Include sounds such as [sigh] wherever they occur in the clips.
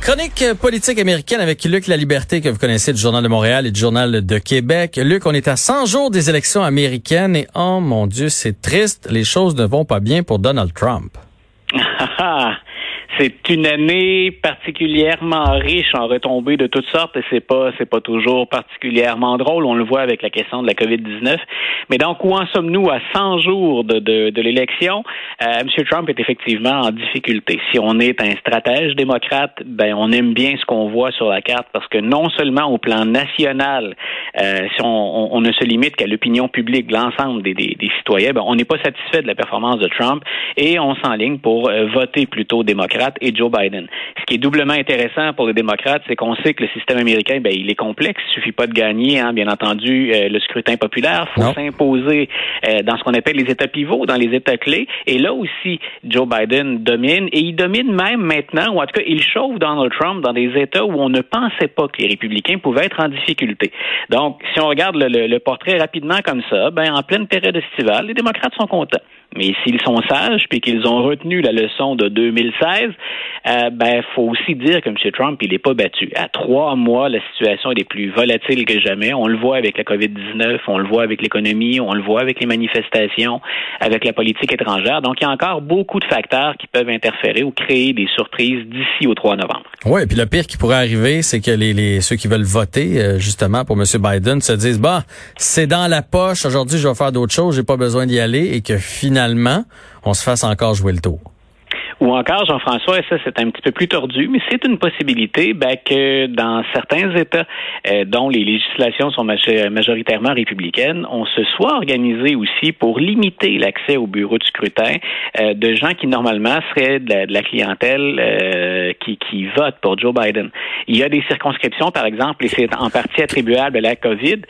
Chronique politique américaine avec Luc La Liberté que vous connaissez du Journal de Montréal et du Journal de Québec. Luc, on est à 100 jours des élections américaines et oh mon Dieu, c'est triste, les choses ne vont pas bien pour Donald Trump. [laughs] c'est une année particulièrement riche en retombées de toutes sortes et c'est pas c'est pas toujours particulièrement drôle. On le voit avec la question de la COVID-19. Mais donc où en sommes-nous à 100 jours de, de, de l'élection? Euh, M. Trump est effectivement en difficulté. Si on est un stratège démocrate, ben on aime bien ce qu'on voit sur la carte parce que non seulement au plan national, euh, si on, on, ne se limite qu'à l'opinion publique, l'ensemble des, des, des, citoyens, ben on n'est pas satisfait de la performance de Trump et on s'enligne pour euh, voter plutôt démocrate et Joe Biden. Ce qui est doublement intéressant pour les démocrates, c'est qu'on sait que le système américain, ben, il est complexe. Il suffit pas de gagner, hein, bien entendu, euh, le scrutin populaire. Il faut s'imposer euh, dans ce qu'on appelle les États pivots, dans les États clés. Et là aussi, Joe Biden domine. Et il domine même maintenant, ou en tout cas, il chauffe Donald Trump dans des États où on ne pensait pas que les républicains pouvaient être en difficulté. Donc, si on regarde le, le portrait rapidement comme ça, ben, en pleine période estivale, les démocrates sont contents. Mais s'ils sont sages puis qu'ils ont retenu la leçon de 2016, euh, ben faut aussi dire que M. Trump il n'est pas battu. À trois mois, la situation est plus volatile que jamais. On le voit avec la COVID-19, on le voit avec l'économie, on le voit avec les manifestations, avec la politique étrangère. Donc il y a encore beaucoup de facteurs qui peuvent interférer ou créer des surprises d'ici au 3 novembre. Oui, puis le pire qui pourrait arriver, c'est que les, les, ceux qui veulent voter euh, justement pour M. Biden se disent bah c'est dans la poche. Aujourd'hui, je vais faire d'autres choses, j'ai pas besoin d'y aller, et que finalement on se fasse encore jouer le tour. Ou encore, Jean-François, et ça c'est un petit peu plus tordu, mais c'est une possibilité ben, que dans certains États euh, dont les législations sont majoritairement républicaines, on se soit organisé aussi pour limiter l'accès au bureau de scrutin euh, de gens qui normalement seraient de la, clientèle euh, qui, qui vote pour Joe Biden. Il y a des circonscriptions, par exemple, et c'est en partie attribuable à la COVID.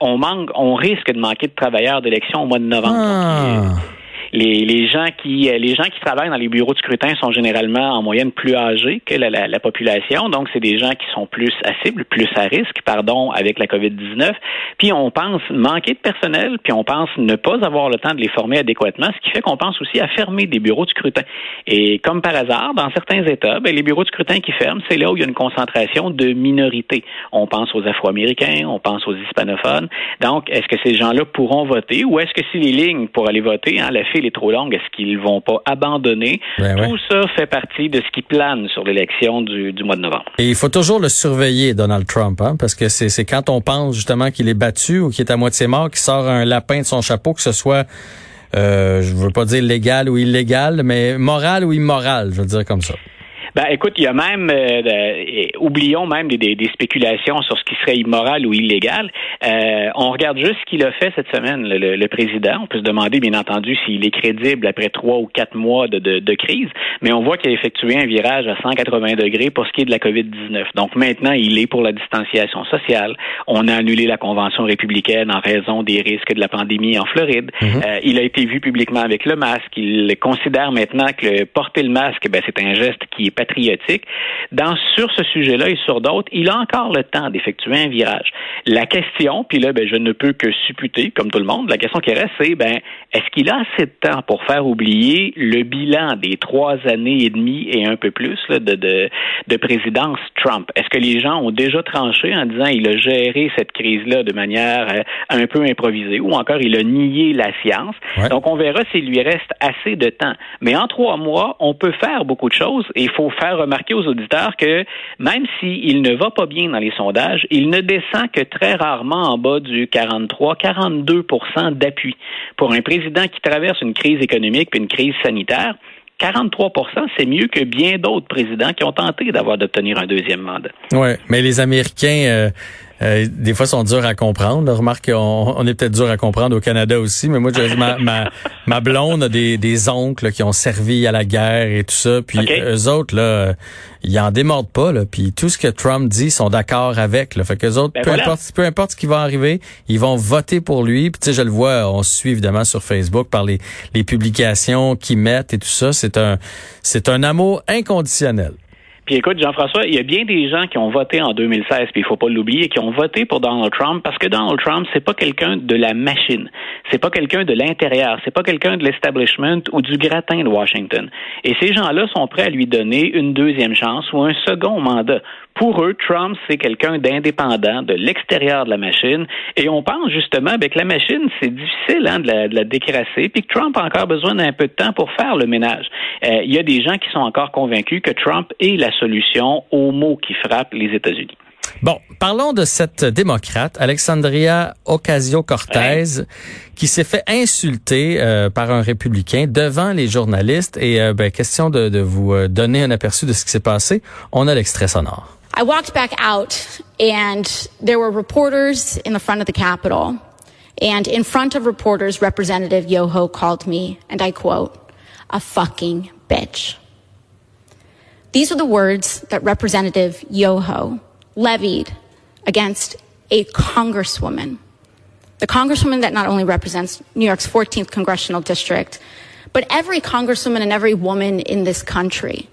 on manque, on risque de manquer de travailleurs d'élection au mois de novembre. Ah les, les gens qui euh, les gens qui travaillent dans les bureaux de scrutin sont généralement en moyenne plus âgés que la, la, population, donc c'est des gens qui sont plus à cible, plus à risque, pardon, avec la COVID-19. Puis on pense manquer de personnel, puis on pense ne pas avoir le temps de les former adéquatement, ce qui fait qu'on pense aussi à fermer des bureaux de scrutin. Et comme par hasard, dans certains États, ben, les bureaux de scrutin qui ferment, c'est là où il y a une concentration de minorités. On pense aux Afro-Américains, on pense aux hispanophones. Donc, est-ce que ces gens-là pourront voter ou est-ce que si les lignes pour aller voter, hein, la file est trop longue, est-ce qu'ils vont pas abandonner? Ben Tout ça fait partie de ce qui plane sur l'élection du, du, mois de novembre. Et il faut toujours le surveiller, Donald Trump, hein, parce que c'est quand on pense justement qu'il est battu ou qu'il est à moitié mort, qu'il sort un lapin de son chapeau, que ce soit euh, je veux pas dire légal ou illégal, mais moral ou immoral, je veux dire comme ça. Ben, écoute, il y a même, euh, oublions même des, des, spéculations sur ce qui serait immoral ou illégal. Euh, on regarde juste ce qu'il a fait cette semaine, le, le, président. On peut se demander, bien entendu, s'il est crédible après trois ou quatre mois de, de, de crise, mais on voit qu'il a effectué un virage à 180 degrés pour ce qui est de la COVID-19. Donc maintenant, il est pour la distanciation sociale. On a annulé la convention républicaine en raison des risques de la pandémie en Floride. Mm-hmm. euh, il a été vu publiquement avec le masque. Il considère maintenant que porter le masque, ben, c'est un geste qui est patriotique. Dans, sur ce sujet-là et sur d'autres, il a encore le temps d'effectuer un virage. La question, puis là, ben, je ne peux que supputer, comme tout le monde, la question qui reste, c'est, ben, est-ce qu'il a assez de temps pour faire oublier le bilan des trois années et demie et un peu plus là, de, de, de présidence Trump? Est-ce que les gens ont déjà tranché en disant il a géré cette crise-là de manière euh, un peu improvisée ou encore il a nié la science? Ouais. Donc, on verra s'il lui reste assez de temps. Mais en trois mois, on peut faire beaucoup de choses et il faut faire remarquer aux auditeurs que même s'il ne va pas bien dans les sondages, il ne descend que très rarement en bas du 43-42% d'appui. Pour un président qui traverse une crise économique et une crise sanitaire, 43 c'est mieux que bien d'autres présidents qui ont tenté d'avoir d'obtenir un deuxième mandat. Oui, mais les Américains, euh, euh, des fois, sont durs à comprendre. Remarque qu'on on est peut-être dur à comprendre au Canada aussi, mais moi, ma, ma, ma blonde a des, des oncles qui ont servi à la guerre et tout ça. Puis okay. eux autres, là, ils en démordent pas. Là, puis tout ce que Trump dit, ils sont d'accord avec. Là. Fait qu'eux autres, ben peu, voilà. importe, peu importe ce qui va arriver, ils vont voter pour lui. Puis tu sais, je le vois, on se suit évidemment sur Facebook par les, les publications qu'ils mettent et tout ça. C'est un, c'est un amour inconditionnel. Puis écoute, Jean-François, il y a bien des gens qui ont voté en 2016, puis il faut pas l'oublier, qui ont voté pour Donald Trump parce que Donald Trump, c'est pas quelqu'un de la machine, c'est pas quelqu'un de l'intérieur, c'est pas quelqu'un de l'establishment ou du gratin de Washington. Et ces gens-là sont prêts à lui donner une deuxième chance ou un second mandat. Pour eux, Trump, c'est quelqu'un d'indépendant, de l'extérieur de la machine. Et on pense justement avec la machine, c'est difficile hein, de, la, de, la, décrasser, puis que Trump a encore besoin d'un peu de temps pour faire le ménage. Euh, il y a des gens qui sont encore convaincus que Trump est la solution aux maux qui frappent les États-Unis. Bon, parlons de cette démocrate, Alexandria Ocasio-Cortez, qui s'est fait insulter euh, par un républicain devant les journalistes. Et euh, ben, question de, de vous euh, donner un aperçu de ce qui s'est passé. On a l'extrait sonore. I walked back out and there were reporters in the front of the Capitol. And in front of reporters, Representative Yoho called me, and I quote, a fucking bitch. These are the words that Representative Yoho levied against a congresswoman. The congresswoman that not only represents New York's 14th congressional district, but every congresswoman and every woman in this country.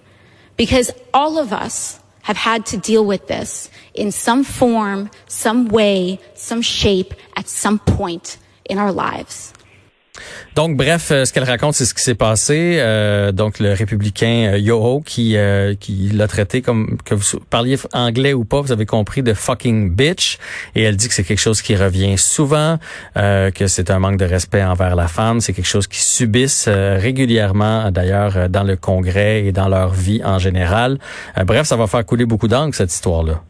Because all of us have had to deal with this in some form, some way, some shape, at some point in our lives. Donc, bref, euh, ce qu'elle raconte, c'est ce qui s'est passé. Euh, donc, le républicain euh, Yoho qui euh, qui l'a traité comme que vous parliez anglais ou pas, vous avez compris de fucking bitch. Et elle dit que c'est quelque chose qui revient souvent, euh, que c'est un manque de respect envers la femme. C'est quelque chose qu'ils subissent régulièrement, d'ailleurs, dans le Congrès et dans leur vie en général. bref, ça va faire couler beaucoup d'encre cette histoire-là.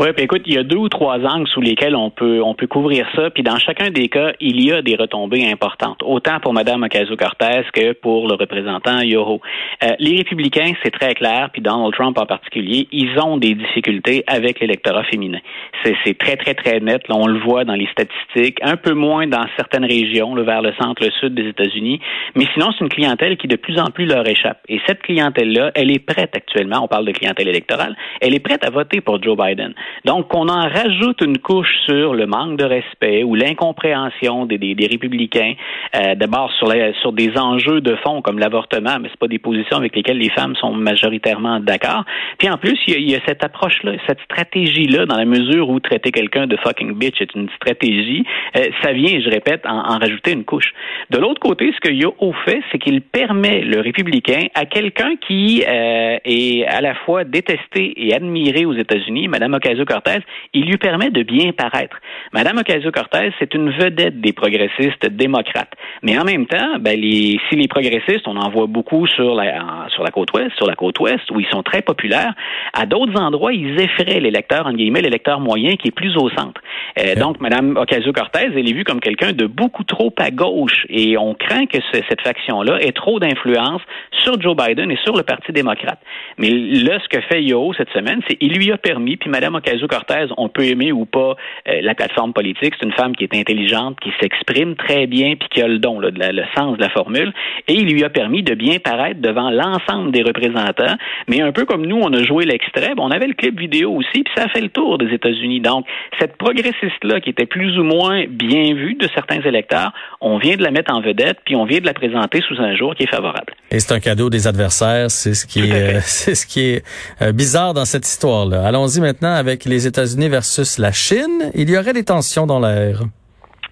Oui, puis écoute, il y a deux ou trois angles sous lesquels on peut on peut couvrir ça, puis dans chacun des cas, il y a des retombées importantes, autant pour Mme Ocasio-Cortez que pour le représentant Yoho. Euh, les républicains, c'est très clair, puis Donald Trump en particulier, ils ont des difficultés avec l'électorat féminin. C'est très, très, très net. Là, on le voit dans les statistiques, un peu moins dans certaines régions, là, vers le centre, le sud des États-Unis, mais sinon, c'est une clientèle qui de plus en plus leur échappe. Et cette clientèle-là, elle est prête actuellement, on parle de clientèle électorale, elle est prête à voter pour Joe Biden. Donc, on en rajoute une couche sur le manque de respect ou l'incompréhension des, des, des, républicains, euh, d'abord sur, sur des enjeux de fond comme l'avortement, mais c'est pas des positions avec lesquelles les femmes sont majoritairement d'accord. Puis en plus, il y a, y a cette approche-là, cette stratégie-là, dans la mesure où traiter quelqu'un de fucking bitch est une stratégie, euh, ça vient, je répète, en, en, rajouter une couche. De l'autre côté, ce que Yo fait, c'est qu'il permet le républicain à quelqu'un qui euh, est à la fois détesté et admiré aux États-Unis, Madame Ocasio Ocasio-Cortez, il lui permet de bien paraître. Madame Ocasio-Cortez, c'est une vedette des progressistes démocrates. Mais en même temps, ben, les, si les progressistes, on en voit beaucoup sur la, sur la côte ouest, sur la côte ouest, où ils sont très populaires, à d'autres endroits, ils effraient l'électeur, en guillemets, l'électeur moyen qui est plus au centre. Euh, donc, Madame Ocasio-Cortez, elle est vue comme quelqu'un de beaucoup trop à gauche. Et on craint que ce, cette faction-là ait trop d'influence sur Joe Biden et sur le Parti démocrate. Mais là, ce que fait Yo cette semaine, c'est qu'il lui a permis, puis Madame Ocasio-Cortez, on peut aimer ou pas euh, la plateforme politique. C'est une femme qui est intelligente, qui s'exprime très bien, puis qui a le don, là, de la, le sens de la formule. Et il lui a permis de bien paraître devant l'ensemble des représentants. Mais un peu comme nous, on a joué l'extrait, on avait le clip vidéo aussi, puis ça a fait le tour des États-Unis. Donc, cette progressiste-là, qui était plus ou moins bien vue de certains électeurs, on vient de la mettre en vedette, puis on vient de la présenter sous un jour qui est favorable. Et c'est un cadeau des adversaires, c'est ce qui est, [laughs] c'est ce qui est euh, bizarre dans cette histoire-là. Allons-y maintenant avec les États-Unis versus la Chine. Il y aurait des tensions dans l'air.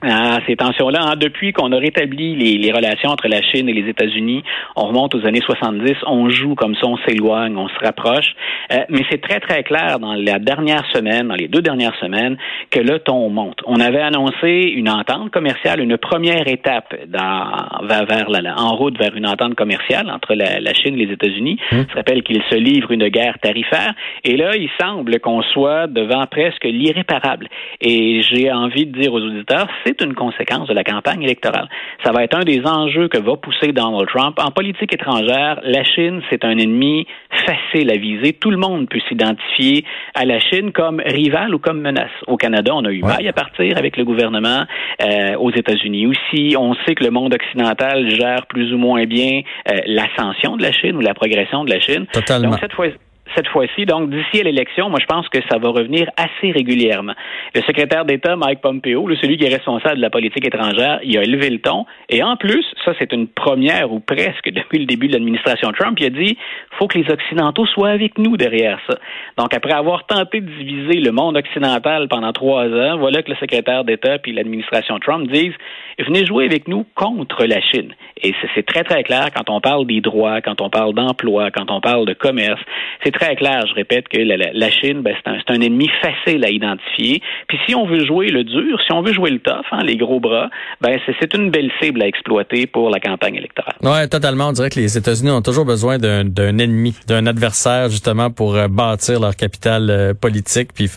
Ah, ces tensions-là, hein, depuis qu'on a rétabli les, les, relations entre la Chine et les États-Unis, on remonte aux années 70, on joue comme ça, on s'éloigne, on se rapproche. Euh, mais c'est très, très clair dans la dernière semaine, dans les deux dernières semaines, que le ton monte. On avait annoncé une entente commerciale, une première étape dans, vers, vers la, en route vers une entente commerciale entre la, la Chine et les États-Unis. Mmh. Ça rappelle qu'ils se livrent une guerre tarifaire. Et là, il semble qu'on soit devant presque l'irréparable. Et j'ai envie de dire aux auditeurs, c'est une conséquence de la campagne électorale. Ça va être un des enjeux que va pousser Donald Trump. En politique étrangère, la Chine, c'est un ennemi facile à viser. Tout le monde peut s'identifier à la Chine comme rival ou comme menace. Au Canada, on a eu maille à partir avec le gouvernement. Euh, aux États-Unis aussi, on sait que le monde occidental gère plus ou moins bien euh, l'ascension de la Chine ou la progression de la Chine. Totalement. Donc, cette fois cette fois-ci. Donc, d'ici à l'élection, moi, je pense que ça va revenir assez régulièrement. Le secrétaire d'État, Mike Pompeo, celui qui est responsable de la politique étrangère, il a élevé le ton. Et en plus, ça, c'est une première ou presque [laughs] depuis le début de l'administration Trump, il a dit, faut que les Occidentaux soient avec nous derrière ça. Donc, après avoir tenté de diviser le monde occidental pendant trois ans, voilà que le secrétaire d'État puis l'administration Trump disent, venez jouer avec nous contre la Chine. Et c'est très, très clair quand on parle des droits, quand on parle d'emploi, quand on parle de commerce. C'est très clair, je répète, que la, Chine, ben, c'est un, un, ennemi facile à identifier. Puis si on veut jouer le dur, si on veut jouer le tough, hein, les gros bras, ben c'est une belle cible à exploiter pour la campagne électorale. Oui, totalement. On dirait que les États-Unis ont toujours besoin d'un ennemi, d'un adversaire, justement, pour euh, bâtir leur capital euh, politique, puis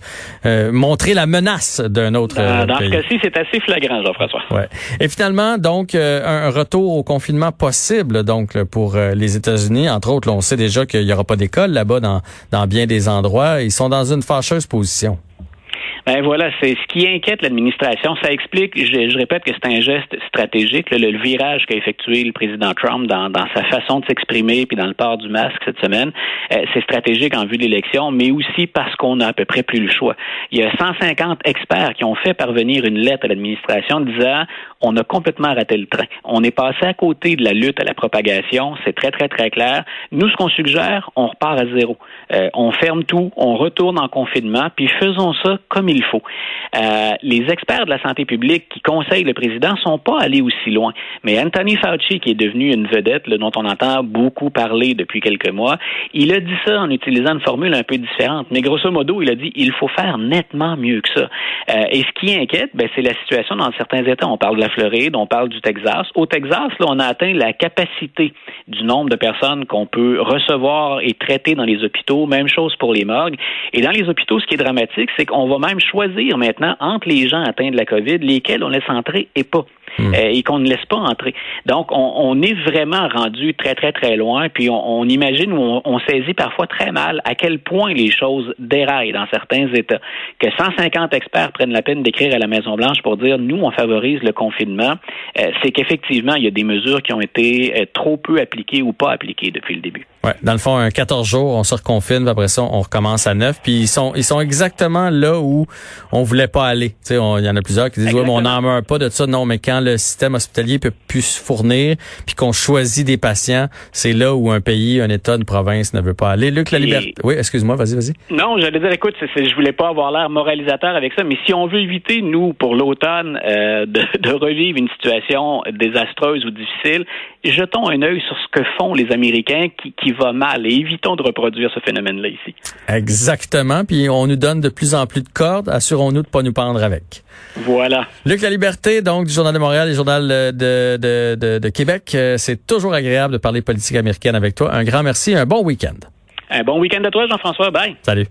euh, montrer la menace d'un autre dans, dans ce cas-ci, c'est assez flagrant, Jean-François. Ouais. Et finalement, donc, un retour au confinement possible donc pour euh, les États-Unis. Entre autres, on sait déjà qu'il n'y aura pas d'école là-bas dans, dans bien des endroits. Ils sont dans une fâcheuse position. Ben voilà, c'est ce qui inquiète l'administration. Ça explique, je, répète que c'est un geste stratégique, le, virage qu'a effectué le président Trump dans, sa façon de s'exprimer puis dans le port du masque cette semaine. Euh, c'est stratégique en vue de l'élection, mais aussi parce qu'on a à peu près plus le choix. Il y a 150 experts qui ont fait parvenir une lettre à l'administration disant on a complètement raté le train. On est passé à côté de la lutte à la propagation. C'est très très très clair. Nous, ce qu'on suggère, on repart à zéro. Euh, on ferme tout, on retourne en confinement, puis faisons ça comme il faut. Euh, les experts de la santé publique qui conseillent le président sont pas allés aussi loin. Mais Anthony Fauci, qui est devenu une vedette dont on entend beaucoup parler depuis quelques mois, il a dit ça en utilisant une formule un peu différente. Mais grosso modo, il a dit il faut faire nettement mieux que ça. Euh, et ce qui inquiète, ben, c'est la situation dans certains États. On parle de la Floride, on parle du Texas. Au Texas, on a atteint la capacité du nombre de personnes qu'on peut recevoir et traiter dans les hôpitaux. Même chose pour les morgues. Et dans les hôpitaux, ce qui est dramatique, c'est qu'on va même choisir maintenant entre les gens atteints de la COVID lesquels on laisse entrer et pas. Hmm. Euh, et qu'on ne laisse pas entrer. Donc, on, est vraiment rendu très, très, très loin, puis on, imagine ou on, saisit parfois très mal à quel point les choses déraillent dans certains États. Que 150 experts prennent la peine d'écrire à la Maison-Blanche pour dire, nous, on favorise le confinement, euh, c'est qu'effectivement, il y a des mesures qui ont été euh, trop peu appliquées ou pas appliquées depuis le début. Ouais, dans le fond, un 14 jours, on se reconfine, puis après ça, on recommence à 9, puis ils sont, ils sont exactement là où on voulait pas aller. Tu sais, il y en a plusieurs qui disent, ouais, mais on n'en meurt pas de ça. Non, mais quand le système hospitalier peut plus se fournir, puis qu'on choisit des patients, c'est là où un pays, un État, une province ne veut pas aller. Luc, la liberté. Oui, excuse-moi, vas-y, vas-y. Non, j'allais dire, écoute, je voulais pas avoir l'air moralisateur avec ça, mais si on veut éviter, nous, pour l'automne, euh, de, [laughs] de, revivre une situation désastreuse ou difficile, jetons un œil sur ce que font les Américains qui, qui va mal et évitons de reproduire ce phénomène-là ici. Exactement. Puis on nous donne de plus en plus de cordes. Assurons-nous de pas nous pendre avec. Voilà. Luc La Liberté, donc du Journal de Montréal et Journal de, de, de, de Québec. Euh, c'est toujours agréable de parler politique américaine avec toi. Un grand merci. Un bon week-end. Un bon week-end à toi, Jean-François. Bye. Salut.